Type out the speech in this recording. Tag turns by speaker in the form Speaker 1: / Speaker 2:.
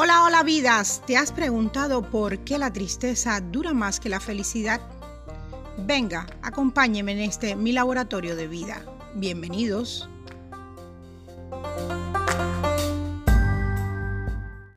Speaker 1: Hola, hola vidas. ¿Te has preguntado por qué la tristeza dura más que la felicidad? Venga, acompáñeme en este mi laboratorio de vida. Bienvenidos.